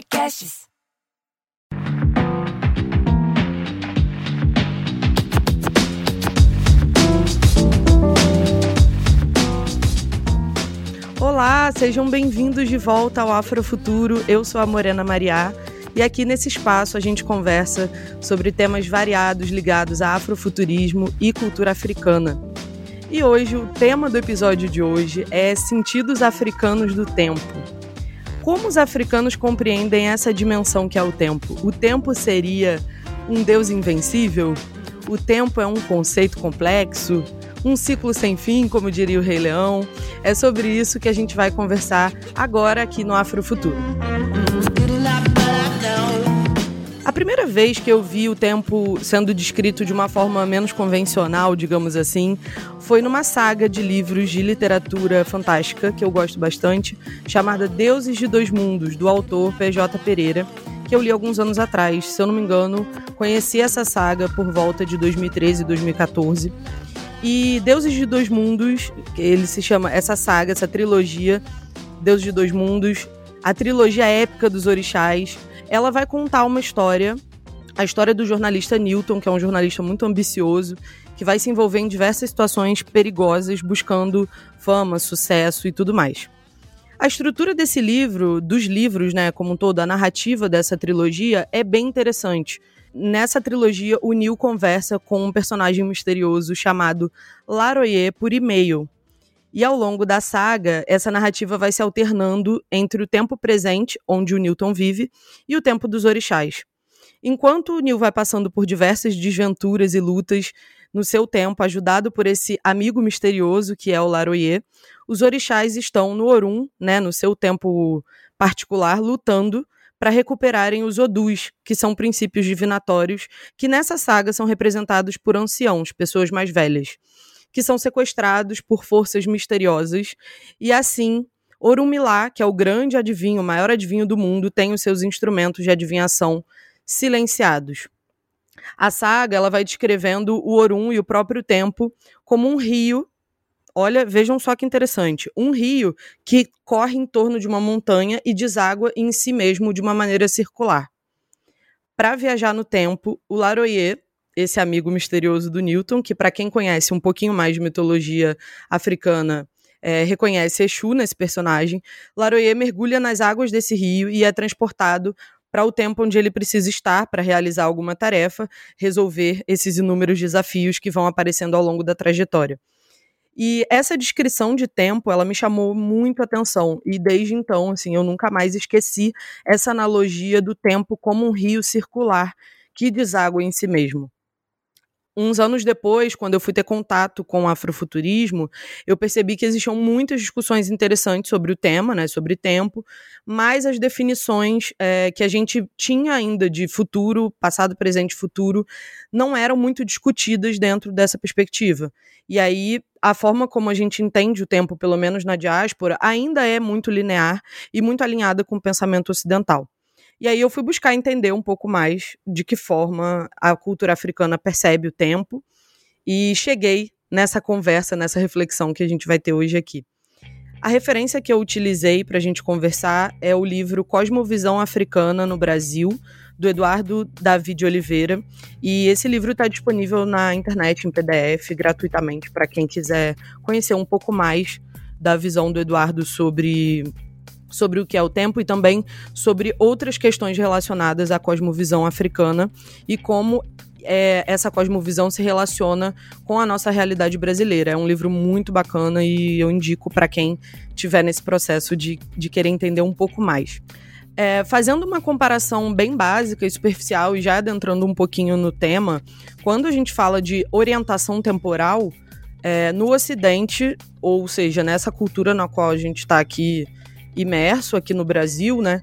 Podcasts. Olá, sejam bem-vindos de volta ao Afrofuturo. Eu sou a Morena Mariá e aqui nesse espaço a gente conversa sobre temas variados ligados a afrofuturismo e cultura africana. E hoje o tema do episódio de hoje é sentidos africanos do tempo. Como os africanos compreendem essa dimensão que é o tempo? O tempo seria um deus invencível? O tempo é um conceito complexo? Um ciclo sem fim, como diria o Rei Leão? É sobre isso que a gente vai conversar agora aqui no Afrofuturo. A primeira vez que eu vi o tempo sendo descrito de uma forma menos convencional, digamos assim, foi numa saga de livros de literatura fantástica que eu gosto bastante, chamada Deuses de Dois Mundos, do autor PJ Pereira, que eu li alguns anos atrás. Se eu não me engano, conheci essa saga por volta de 2013 e 2014. E Deuses de Dois Mundos, ele se chama essa saga, essa trilogia, Deuses de Dois Mundos, a trilogia épica dos orixás, ela vai contar uma história, a história do jornalista Newton, que é um jornalista muito ambicioso, que vai se envolver em diversas situações perigosas, buscando fama, sucesso e tudo mais. A estrutura desse livro, dos livros, né, como um todo, a narrativa dessa trilogia é bem interessante. Nessa trilogia, o Neil conversa com um personagem misterioso chamado Laroyer por e-mail. E ao longo da saga, essa narrativa vai se alternando entre o tempo presente, onde o Newton vive, e o tempo dos orixás. Enquanto o Neil vai passando por diversas desventuras e lutas no seu tempo, ajudado por esse amigo misterioso que é o Laroyer, os orixás estão no Orum, né, no seu tempo particular, lutando para recuperarem os Odus, que são princípios divinatórios, que nessa saga são representados por anciãos, pessoas mais velhas que são sequestrados por forças misteriosas. E assim, Orumilá, que é o grande adivinho, o maior adivinho do mundo, tem os seus instrumentos de adivinhação silenciados. A saga ela vai descrevendo o Orum e o próprio tempo como um rio. Olha, vejam só que interessante. Um rio que corre em torno de uma montanha e deságua em si mesmo de uma maneira circular. Para viajar no tempo, o Laroyer esse amigo misterioso do Newton, que para quem conhece um pouquinho mais de mitologia africana, é, reconhece Exu nesse personagem. Laroyer mergulha nas águas desse rio e é transportado para o tempo onde ele precisa estar para realizar alguma tarefa, resolver esses inúmeros desafios que vão aparecendo ao longo da trajetória. E essa descrição de tempo, ela me chamou muito a atenção. E desde então, assim, eu nunca mais esqueci essa analogia do tempo como um rio circular que deságua em si mesmo uns anos depois, quando eu fui ter contato com o afrofuturismo, eu percebi que existiam muitas discussões interessantes sobre o tema, né, sobre tempo, mas as definições é, que a gente tinha ainda de futuro, passado, presente e futuro, não eram muito discutidas dentro dessa perspectiva. E aí, a forma como a gente entende o tempo, pelo menos na diáspora, ainda é muito linear e muito alinhada com o pensamento ocidental. E aí eu fui buscar entender um pouco mais de que forma a cultura africana percebe o tempo e cheguei nessa conversa, nessa reflexão que a gente vai ter hoje aqui. A referência que eu utilizei para a gente conversar é o livro Cosmovisão Africana no Brasil, do Eduardo David Oliveira. E esse livro está disponível na internet, em PDF, gratuitamente, para quem quiser conhecer um pouco mais da visão do Eduardo sobre sobre o que é o tempo e também sobre outras questões relacionadas à cosmovisão africana e como é, essa cosmovisão se relaciona com a nossa realidade brasileira. É um livro muito bacana e eu indico para quem estiver nesse processo de, de querer entender um pouco mais. É, fazendo uma comparação bem básica e superficial e já adentrando um pouquinho no tema, quando a gente fala de orientação temporal, é, no Ocidente, ou seja, nessa cultura na qual a gente está aqui imerso aqui no Brasil, né?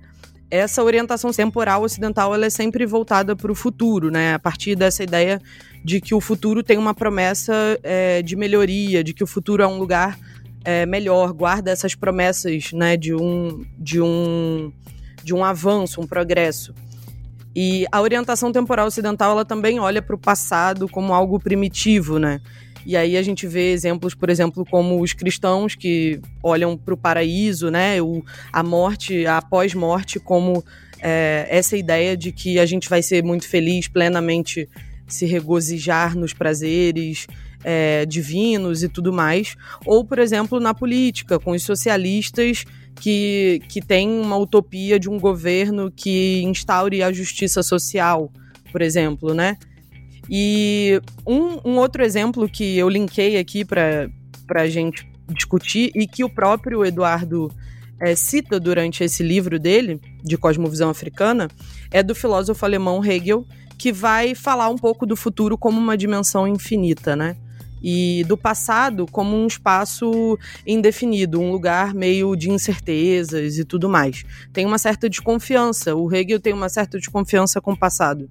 Essa orientação temporal ocidental ela é sempre voltada para o futuro, né? A partir dessa ideia de que o futuro tem uma promessa é, de melhoria, de que o futuro é um lugar é, melhor, guarda essas promessas, né? De um, de um, de um avanço, um progresso. E a orientação temporal ocidental ela também olha para o passado como algo primitivo, né? E aí a gente vê exemplos, por exemplo, como os cristãos que olham para o paraíso, né, o, a morte, a pós-morte, como é, essa ideia de que a gente vai ser muito feliz, plenamente se regozijar nos prazeres é, divinos e tudo mais. Ou, por exemplo, na política, com os socialistas que, que têm uma utopia de um governo que instaure a justiça social, por exemplo, né? E um, um outro exemplo que eu linkei aqui para a gente discutir e que o próprio Eduardo é, cita durante esse livro dele, de Cosmovisão Africana, é do filósofo alemão Hegel, que vai falar um pouco do futuro como uma dimensão infinita, né? E do passado como um espaço indefinido, um lugar meio de incertezas e tudo mais. Tem uma certa desconfiança, o Hegel tem uma certa desconfiança com o passado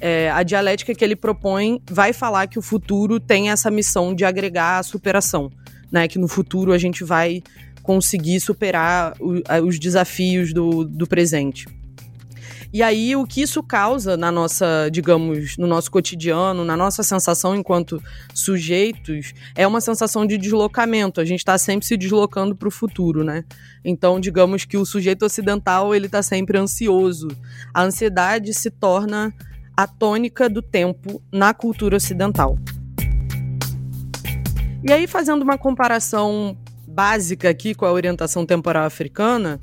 é, a dialética que ele propõe vai falar que o futuro tem essa missão de agregar a superação, né? Que no futuro a gente vai conseguir superar o, os desafios do, do presente. E aí, o que isso causa na nossa, digamos, no nosso cotidiano, na nossa sensação enquanto sujeitos, é uma sensação de deslocamento. A gente está sempre se deslocando para o futuro, né? Então, digamos que o sujeito ocidental ele está sempre ansioso. A ansiedade se torna a tônica do tempo na cultura ocidental. E aí, fazendo uma comparação básica aqui com a orientação temporal africana,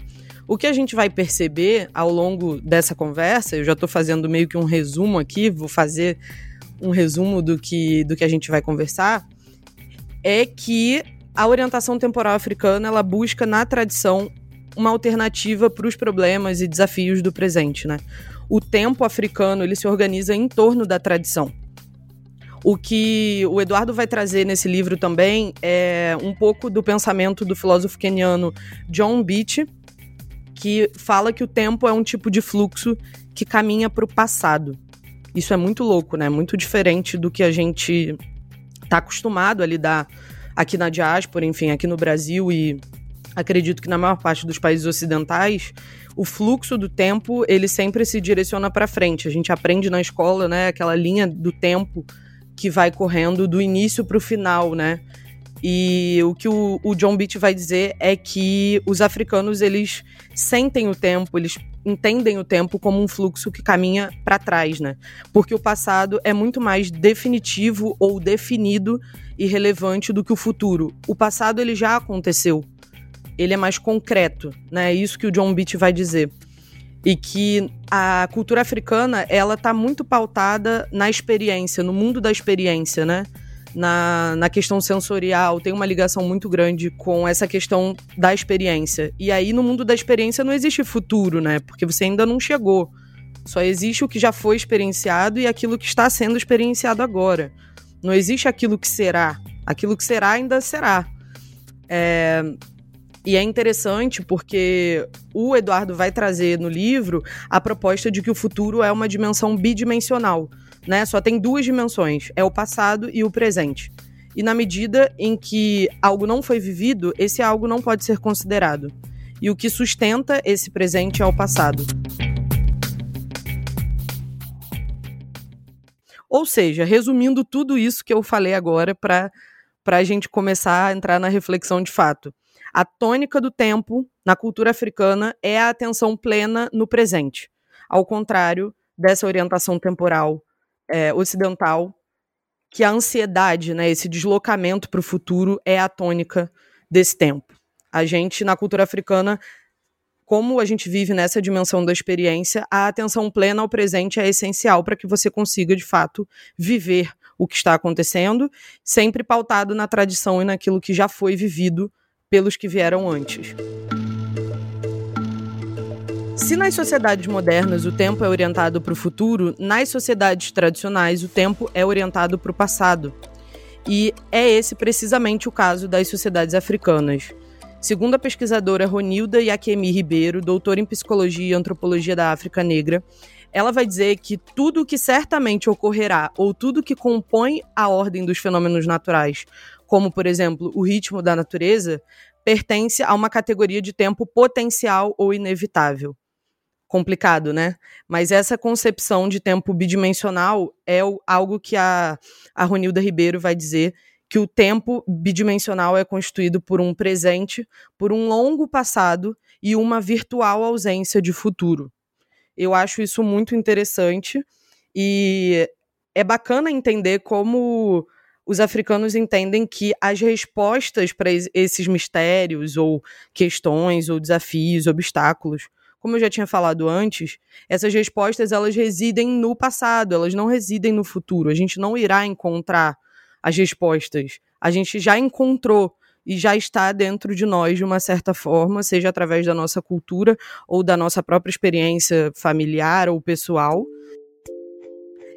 o que a gente vai perceber ao longo dessa conversa, eu já estou fazendo meio que um resumo aqui, vou fazer um resumo do que, do que a gente vai conversar, é que a orientação temporal africana ela busca na tradição uma alternativa para os problemas e desafios do presente, né? O tempo africano ele se organiza em torno da tradição. O que o Eduardo vai trazer nesse livro também é um pouco do pensamento do filósofo keniano John Beach, que fala que o tempo é um tipo de fluxo que caminha para o passado. Isso é muito louco, né? Muito diferente do que a gente está acostumado a lidar aqui na diáspora, enfim, aqui no Brasil e acredito que na maior parte dos países ocidentais, o fluxo do tempo, ele sempre se direciona para frente. A gente aprende na escola, né, aquela linha do tempo que vai correndo do início para o final, né? E o que o, o, John Beach vai dizer é que os africanos eles sentem o tempo, eles entendem o tempo como um fluxo que caminha para trás, né? Porque o passado é muito mais definitivo ou definido e relevante do que o futuro. O passado ele já aconteceu, ele é mais concreto, né? É isso que o John Beach vai dizer. E que a cultura africana, ela tá muito pautada na experiência, no mundo da experiência, né? Na, na questão sensorial, tem uma ligação muito grande com essa questão da experiência. E aí, no mundo da experiência, não existe futuro, né? Porque você ainda não chegou. Só existe o que já foi experienciado e aquilo que está sendo experienciado agora. Não existe aquilo que será. Aquilo que será ainda será. É, e é interessante porque o Eduardo vai trazer no livro a proposta de que o futuro é uma dimensão bidimensional, né? Só tem duas dimensões, é o passado e o presente. E na medida em que algo não foi vivido, esse algo não pode ser considerado. E o que sustenta esse presente é o passado. Ou seja, resumindo tudo isso que eu falei agora para a gente começar a entrar na reflexão de fato. A tônica do tempo na cultura africana é a atenção plena no presente, ao contrário dessa orientação temporal é, ocidental, que a ansiedade, né, esse deslocamento para o futuro é a tônica desse tempo. A gente, na cultura africana, como a gente vive nessa dimensão da experiência, a atenção plena ao presente é essencial para que você consiga, de fato, viver o que está acontecendo, sempre pautado na tradição e naquilo que já foi vivido pelos que vieram antes. Se nas sociedades modernas o tempo é orientado para o futuro, nas sociedades tradicionais o tempo é orientado para o passado. E é esse precisamente o caso das sociedades africanas. Segundo a pesquisadora Ronilda Yakemi Ribeiro, doutora em Psicologia e Antropologia da África Negra, ela vai dizer que tudo que certamente ocorrerá ou tudo que compõe a ordem dos fenômenos naturais como por exemplo o ritmo da natureza, pertence a uma categoria de tempo potencial ou inevitável. Complicado, né? Mas essa concepção de tempo bidimensional é algo que a, a Ronilda Ribeiro vai dizer que o tempo bidimensional é constituído por um presente, por um longo passado e uma virtual ausência de futuro. Eu acho isso muito interessante e é bacana entender como os africanos entendem que as respostas para esses mistérios ou questões ou desafios, obstáculos, como eu já tinha falado antes, essas respostas elas residem no passado, elas não residem no futuro. A gente não irá encontrar as respostas. A gente já encontrou e já está dentro de nós de uma certa forma, seja através da nossa cultura ou da nossa própria experiência familiar ou pessoal.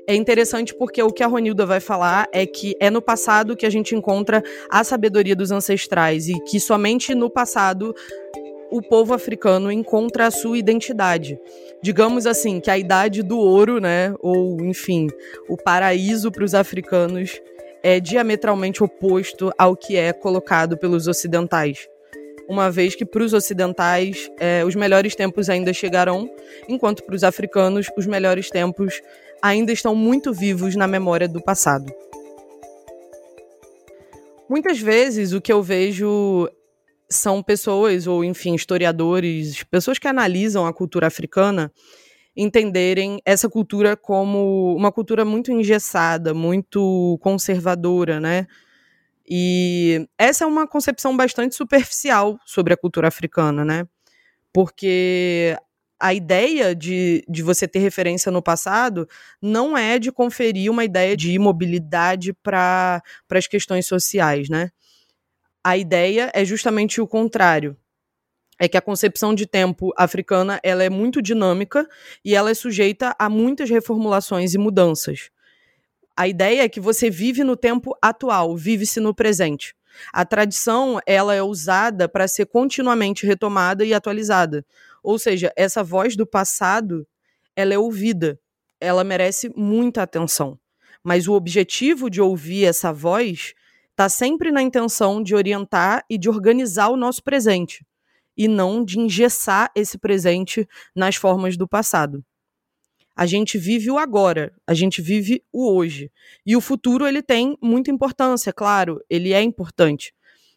É interessante porque o que a Ronilda vai falar é que é no passado que a gente encontra a sabedoria dos ancestrais e que somente no passado o povo africano encontra a sua identidade. Digamos assim, que a idade do ouro, né, ou enfim, o paraíso para os africanos é diametralmente oposto ao que é colocado pelos ocidentais. Uma vez que para os ocidentais é, os melhores tempos ainda chegarão, enquanto para os africanos os melhores tempos ainda estão muito vivos na memória do passado. Muitas vezes o que eu vejo são pessoas, ou enfim, historiadores, pessoas que analisam a cultura africana, entenderem essa cultura como uma cultura muito engessada, muito conservadora, né? E essa é uma concepção bastante superficial sobre a cultura africana, né? Porque a ideia de, de você ter referência no passado não é de conferir uma ideia de imobilidade para as questões sociais, né? A ideia é justamente o contrário. É que a concepção de tempo africana ela é muito dinâmica e ela é sujeita a muitas reformulações e mudanças. A ideia é que você vive no tempo atual, vive-se no presente. A tradição ela é usada para ser continuamente retomada e atualizada. Ou seja, essa voz do passado ela é ouvida, ela merece muita atenção. Mas o objetivo de ouvir essa voz está sempre na intenção de orientar e de organizar o nosso presente, e não de engessar esse presente nas formas do passado. A gente vive o agora, a gente vive o hoje. E o futuro ele tem muita importância, claro, ele é importante.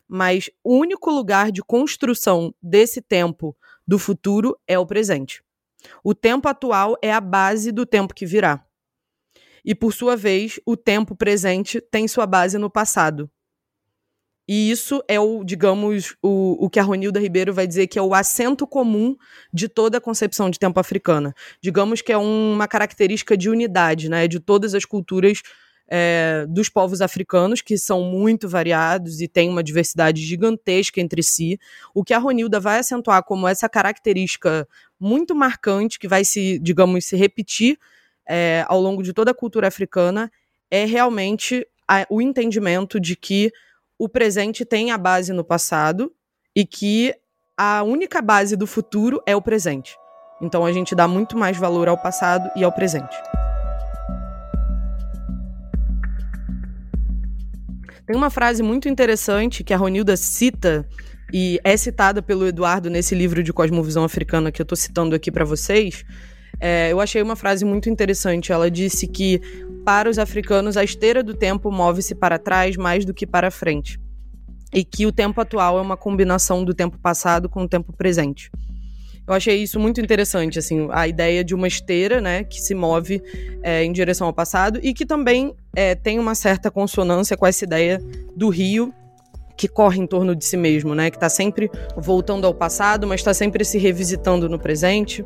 Mas o único lugar de construção desse tempo do futuro é o presente. O tempo atual é a base do tempo que virá e, por sua vez, o tempo presente tem sua base no passado. E isso é o, digamos, o, o que a Ronilda Ribeiro vai dizer que é o acento comum de toda a concepção de tempo africana. Digamos que é uma característica de unidade, né, de todas as culturas é, dos povos africanos, que são muito variados e têm uma diversidade gigantesca entre si. O que a Ronilda vai acentuar como essa característica muito marcante, que vai se, digamos, se repetir é, ao longo de toda a cultura africana é realmente a, o entendimento de que o presente tem a base no passado e que a única base do futuro é o presente. Então a gente dá muito mais valor ao passado e ao presente. Tem uma frase muito interessante que a Ronilda cita e é citada pelo Eduardo nesse livro de Cosmovisão Africana que eu estou citando aqui para vocês, é, eu achei uma frase muito interessante. Ela disse que, para os africanos, a esteira do tempo move-se para trás mais do que para frente. E que o tempo atual é uma combinação do tempo passado com o tempo presente. Eu achei isso muito interessante, assim, a ideia de uma esteira, né, que se move é, em direção ao passado e que também é, tem uma certa consonância com essa ideia do rio que corre em torno de si mesmo, né, que está sempre voltando ao passado, mas está sempre se revisitando no presente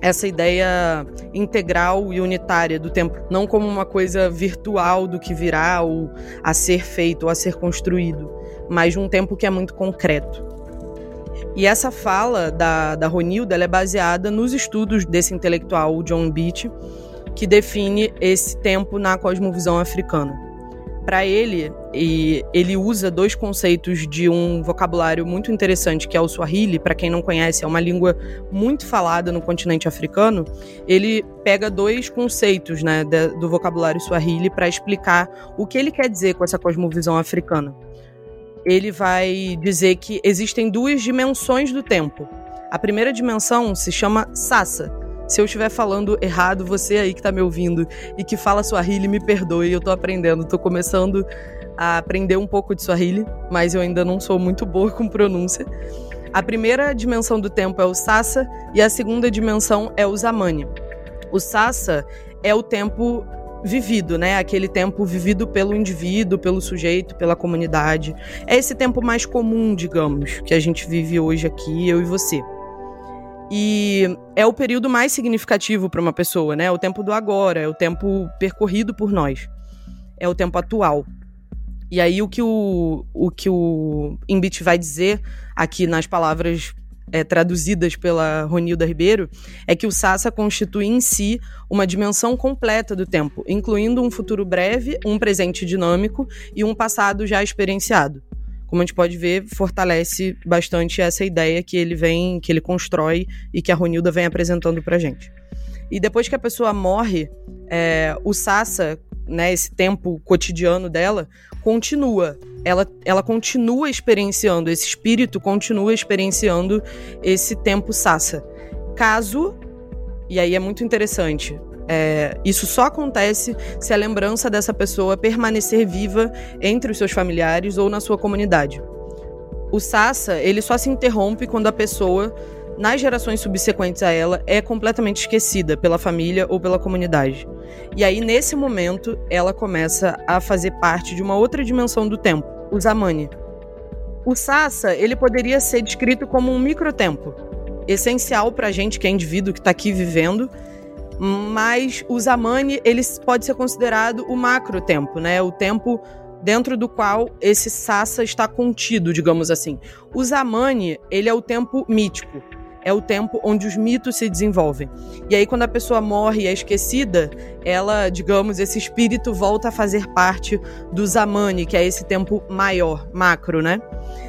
essa ideia integral e unitária do tempo, não como uma coisa virtual do que virá ou a ser feito ou a ser construído, mas um tempo que é muito concreto. E essa fala da, da Ronilda é baseada nos estudos desse intelectual, John Beach, que define esse tempo na cosmovisão africana para ele, ele usa dois conceitos de um vocabulário muito interessante, que é o Swahili, para quem não conhece, é uma língua muito falada no continente africano. Ele pega dois conceitos, né, do vocabulário Swahili para explicar o que ele quer dizer com essa cosmovisão africana. Ele vai dizer que existem duas dimensões do tempo. A primeira dimensão se chama Sassa, se eu estiver falando errado, você aí que está me ouvindo e que fala Swahili, me perdoe, eu estou aprendendo, estou começando a aprender um pouco de Swahili, mas eu ainda não sou muito boa com pronúncia. A primeira dimensão do tempo é o Sassa e a segunda dimensão é o Zamani. O Sassa é o tempo vivido, né? Aquele tempo vivido pelo indivíduo, pelo sujeito, pela comunidade. É esse tempo mais comum, digamos, que a gente vive hoje aqui, eu e você. E é o período mais significativo para uma pessoa, né? É o tempo do agora, é o tempo percorrido por nós. É o tempo atual. E aí o que o, o que o Imbit vai dizer aqui nas palavras é, traduzidas pela Ronilda Ribeiro, é que o Sassa constitui em si uma dimensão completa do tempo, incluindo um futuro breve, um presente dinâmico e um passado já experienciado. Como a gente pode ver, fortalece bastante essa ideia que ele vem, que ele constrói e que a Ronilda vem apresentando pra gente. E depois que a pessoa morre, é, o Sassa, né, esse tempo cotidiano dela, continua. Ela, ela continua experienciando, esse espírito continua experienciando esse tempo Sassa. Caso, e aí é muito interessante, é, isso só acontece se a lembrança dessa pessoa permanecer viva entre os seus familiares ou na sua comunidade. O Sassa, ele só se interrompe quando a pessoa, nas gerações subsequentes a ela, é completamente esquecida pela família ou pela comunidade. E aí, nesse momento, ela começa a fazer parte de uma outra dimensão do tempo, o Zamani. O Sassa, ele poderia ser descrito como um microtempo, essencial para a gente que é indivíduo que está aqui vivendo, mas o Zamani ele pode ser considerado o macro tempo, né? O tempo dentro do qual esse Sassa está contido, digamos assim. O Zamani, ele é o tempo mítico, é o tempo onde os mitos se desenvolvem. E aí, quando a pessoa morre e é esquecida, ela, digamos, esse espírito volta a fazer parte do Zamani, que é esse tempo maior, macro, né?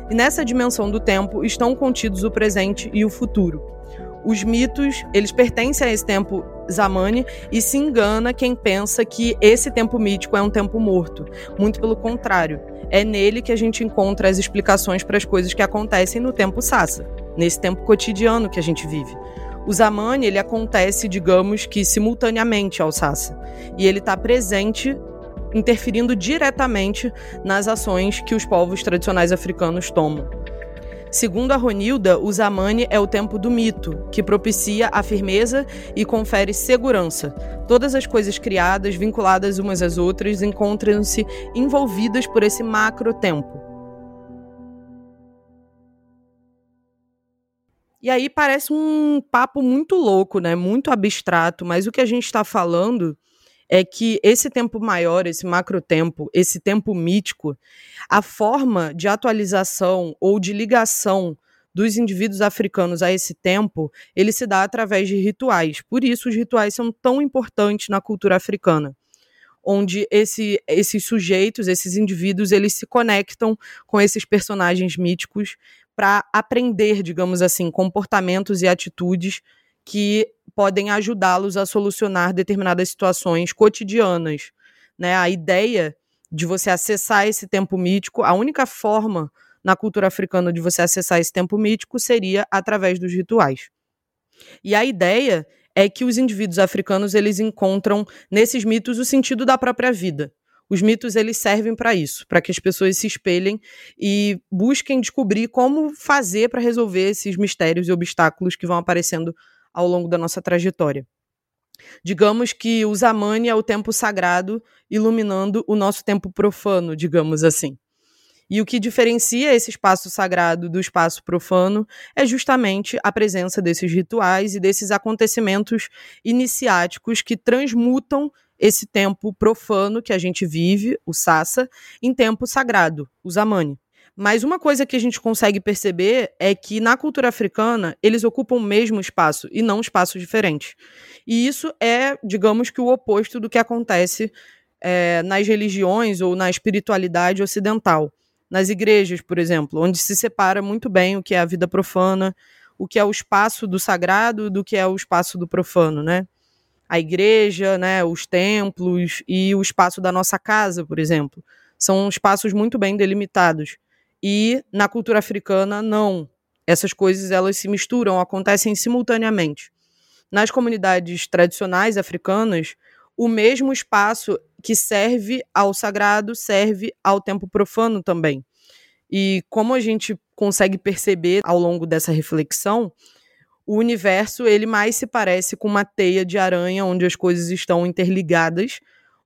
E nessa dimensão do tempo estão contidos o presente e o futuro. Os mitos, eles pertencem a esse tempo Zamani e se engana quem pensa que esse tempo mítico é um tempo morto. Muito pelo contrário, é nele que a gente encontra as explicações para as coisas que acontecem no tempo Sassa nesse tempo cotidiano que a gente vive. O Zamani, ele acontece, digamos que simultaneamente ao Sassa, e ele está presente interferindo diretamente nas ações que os povos tradicionais africanos tomam. Segundo a Ronilda, o Zamani é o tempo do mito, que propicia a firmeza e confere segurança. Todas as coisas criadas, vinculadas umas às outras, encontram-se envolvidas por esse macro tempo. E aí parece um papo muito louco, né? Muito abstrato, mas o que a gente está falando é que esse tempo maior, esse macro tempo, esse tempo mítico, a forma de atualização ou de ligação dos indivíduos africanos a esse tempo, ele se dá através de rituais. Por isso os rituais são tão importantes na cultura africana onde esse, esses sujeitos, esses indivíduos, eles se conectam com esses personagens míticos para aprender, digamos assim, comportamentos e atitudes que podem ajudá-los a solucionar determinadas situações cotidianas. Né? A ideia de você acessar esse tempo mítico, a única forma na cultura africana de você acessar esse tempo mítico seria através dos rituais. E a ideia é que os indivíduos africanos eles encontram nesses mitos o sentido da própria vida. Os mitos eles servem para isso, para que as pessoas se espelhem e busquem descobrir como fazer para resolver esses mistérios e obstáculos que vão aparecendo ao longo da nossa trajetória. Digamos que o Zamani é o tempo sagrado iluminando o nosso tempo profano, digamos assim. E o que diferencia esse espaço sagrado do espaço profano é justamente a presença desses rituais e desses acontecimentos iniciáticos que transmutam esse tempo profano que a gente vive, o Sassa, em tempo sagrado, o Zamani. Mas uma coisa que a gente consegue perceber é que na cultura africana eles ocupam o mesmo espaço e não espaços diferentes. E isso é, digamos que, o oposto do que acontece é, nas religiões ou na espiritualidade ocidental. Nas igrejas, por exemplo, onde se separa muito bem o que é a vida profana, o que é o espaço do sagrado do que é o espaço do profano, né? a igreja, né, os templos e o espaço da nossa casa, por exemplo. São espaços muito bem delimitados. E na cultura africana, não. Essas coisas elas se misturam, acontecem simultaneamente. Nas comunidades tradicionais africanas, o mesmo espaço que serve ao sagrado, serve ao tempo profano também. E como a gente consegue perceber ao longo dessa reflexão, o universo ele mais se parece com uma teia de aranha onde as coisas estão interligadas,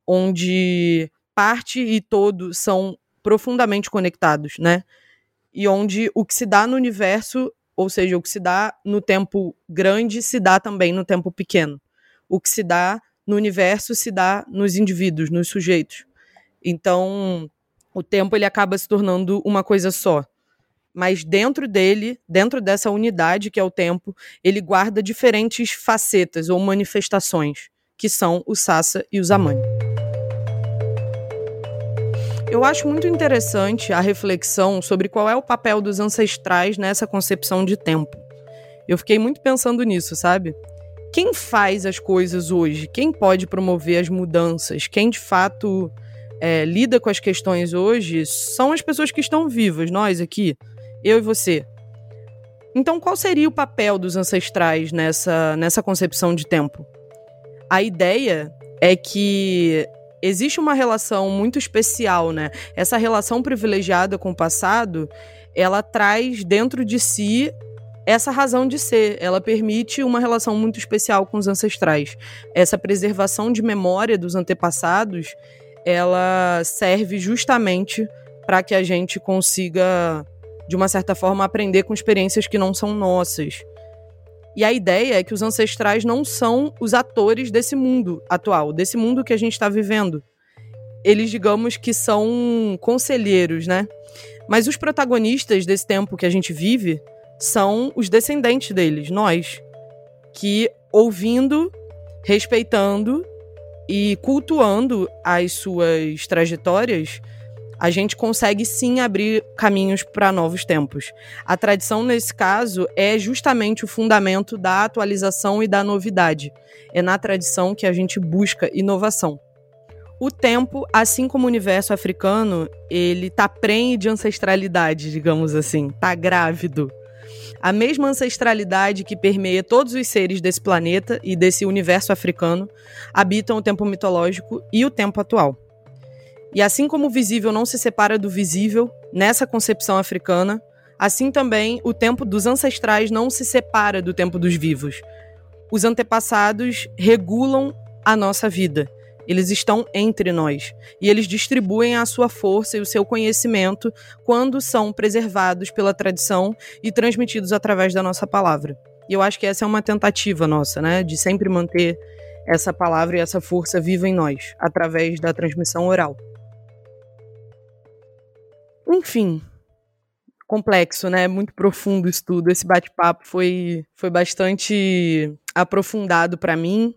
onde parte e todo são profundamente conectados, né? E onde o que se dá no universo, ou seja, o que se dá no tempo grande, se dá também no tempo pequeno. O que se dá no universo se dá nos indivíduos, nos sujeitos. Então, o tempo ele acaba se tornando uma coisa só. Mas dentro dele, dentro dessa unidade que é o tempo, ele guarda diferentes facetas ou manifestações, que são o Sassa e o Zamani. Eu acho muito interessante a reflexão sobre qual é o papel dos ancestrais nessa concepção de tempo. Eu fiquei muito pensando nisso, sabe? Quem faz as coisas hoje? Quem pode promover as mudanças? Quem de fato é, lida com as questões hoje são as pessoas que estão vivas, nós aqui, eu e você. Então, qual seria o papel dos ancestrais nessa, nessa concepção de tempo? A ideia é que existe uma relação muito especial, né? Essa relação privilegiada com o passado, ela traz dentro de si essa razão de ser. Ela permite uma relação muito especial com os ancestrais. Essa preservação de memória dos antepassados, ela serve justamente para que a gente consiga, de uma certa forma, aprender com experiências que não são nossas. E a ideia é que os ancestrais não são os atores desse mundo atual, desse mundo que a gente está vivendo. Eles, digamos que são conselheiros, né? Mas os protagonistas desse tempo que a gente vive são os descendentes deles, nós, que ouvindo, respeitando e cultuando as suas trajetórias, a gente consegue sim abrir caminhos para novos tempos. A tradição, nesse caso, é justamente o fundamento da atualização e da novidade. É na tradição que a gente busca inovação. O tempo, assim como o universo africano, ele tá prenhe de ancestralidade, digamos assim, tá grávido. A mesma ancestralidade que permeia todos os seres desse planeta e desse universo africano habitam o tempo mitológico e o tempo atual. E assim como o visível não se separa do visível nessa concepção africana, assim também o tempo dos ancestrais não se separa do tempo dos vivos. Os antepassados regulam a nossa vida. Eles estão entre nós e eles distribuem a sua força e o seu conhecimento quando são preservados pela tradição e transmitidos através da nossa palavra. E eu acho que essa é uma tentativa nossa, né, de sempre manter essa palavra e essa força viva em nós através da transmissão oral. Enfim, complexo, né? Muito profundo o estudo. Esse bate-papo foi, foi bastante aprofundado para mim.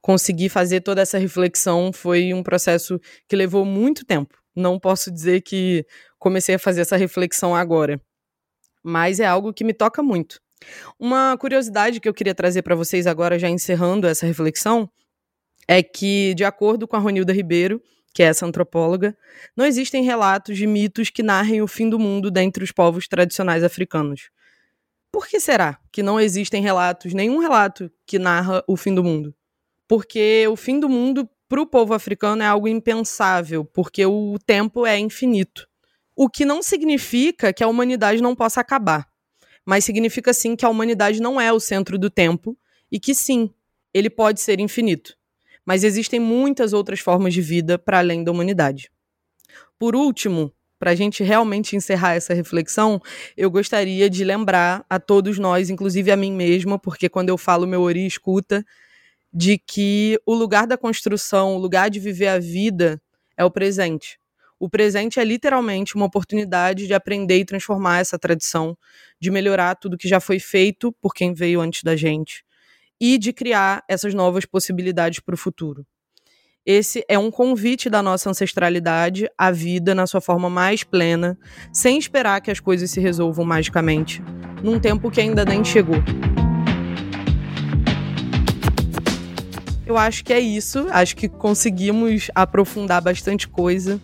Conseguir fazer toda essa reflexão foi um processo que levou muito tempo. Não posso dizer que comecei a fazer essa reflexão agora, mas é algo que me toca muito. Uma curiosidade que eu queria trazer para vocês agora, já encerrando essa reflexão, é que, de acordo com a Ronilda Ribeiro, que é essa antropóloga, não existem relatos de mitos que narrem o fim do mundo dentre os povos tradicionais africanos. Por que será que não existem relatos, nenhum relato que narra o fim do mundo? Porque o fim do mundo para o povo africano é algo impensável, porque o tempo é infinito. O que não significa que a humanidade não possa acabar, mas significa sim que a humanidade não é o centro do tempo e que sim, ele pode ser infinito mas existem muitas outras formas de vida para além da humanidade. Por último, para a gente realmente encerrar essa reflexão, eu gostaria de lembrar a todos nós, inclusive a mim mesma, porque quando eu falo meu ori escuta, de que o lugar da construção, o lugar de viver a vida é o presente. O presente é literalmente uma oportunidade de aprender e transformar essa tradição, de melhorar tudo que já foi feito por quem veio antes da gente, e de criar essas novas possibilidades para o futuro. Esse é um convite da nossa ancestralidade à vida na sua forma mais plena, sem esperar que as coisas se resolvam magicamente, num tempo que ainda nem chegou. Eu acho que é isso. Acho que conseguimos aprofundar bastante coisa.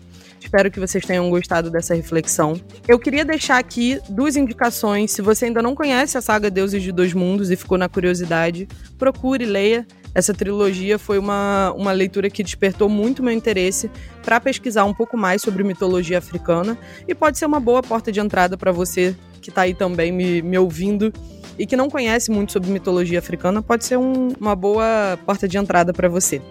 Espero que vocês tenham gostado dessa reflexão. Eu queria deixar aqui duas indicações. Se você ainda não conhece a saga Deuses de Dois Mundos e ficou na curiosidade, procure, leia. Essa trilogia foi uma, uma leitura que despertou muito meu interesse para pesquisar um pouco mais sobre mitologia africana e pode ser uma boa porta de entrada para você que está aí também me, me ouvindo e que não conhece muito sobre mitologia africana, pode ser um, uma boa porta de entrada para você.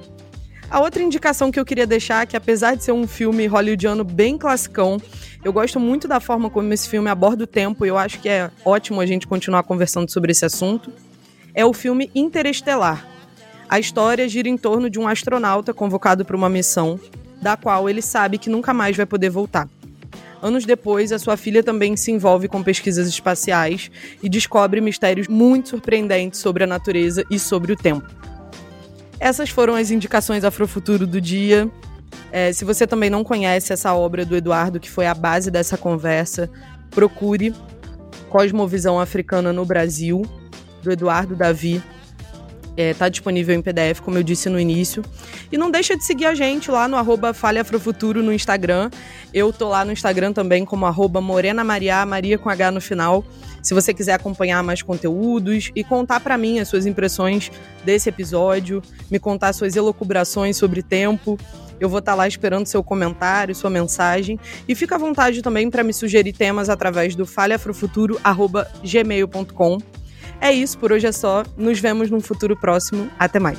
A outra indicação que eu queria deixar, é que apesar de ser um filme hollywoodiano bem classicão, eu gosto muito da forma como esse filme aborda o tempo e eu acho que é ótimo a gente continuar conversando sobre esse assunto, é o filme Interestelar. A história gira em torno de um astronauta convocado para uma missão, da qual ele sabe que nunca mais vai poder voltar. Anos depois, a sua filha também se envolve com pesquisas espaciais e descobre mistérios muito surpreendentes sobre a natureza e sobre o tempo. Essas foram as indicações Afrofuturo do dia. É, se você também não conhece essa obra do Eduardo, que foi a base dessa conversa, procure Cosmovisão Africana no Brasil, do Eduardo Davi. Está é, disponível em PDF, como eu disse no início. E não deixa de seguir a gente lá no arroba Afrofuturo no Instagram. Eu tô lá no Instagram também como arroba Morena Maria, Maria com H no final. Se você quiser acompanhar mais conteúdos e contar para mim as suas impressões desse episódio, me contar suas elucubrações sobre tempo, eu vou estar tá lá esperando seu comentário, sua mensagem. E fica à vontade também para me sugerir temas através do falhafrofuturo.gmail.com. É isso, por hoje é só. Nos vemos num futuro próximo. Até mais.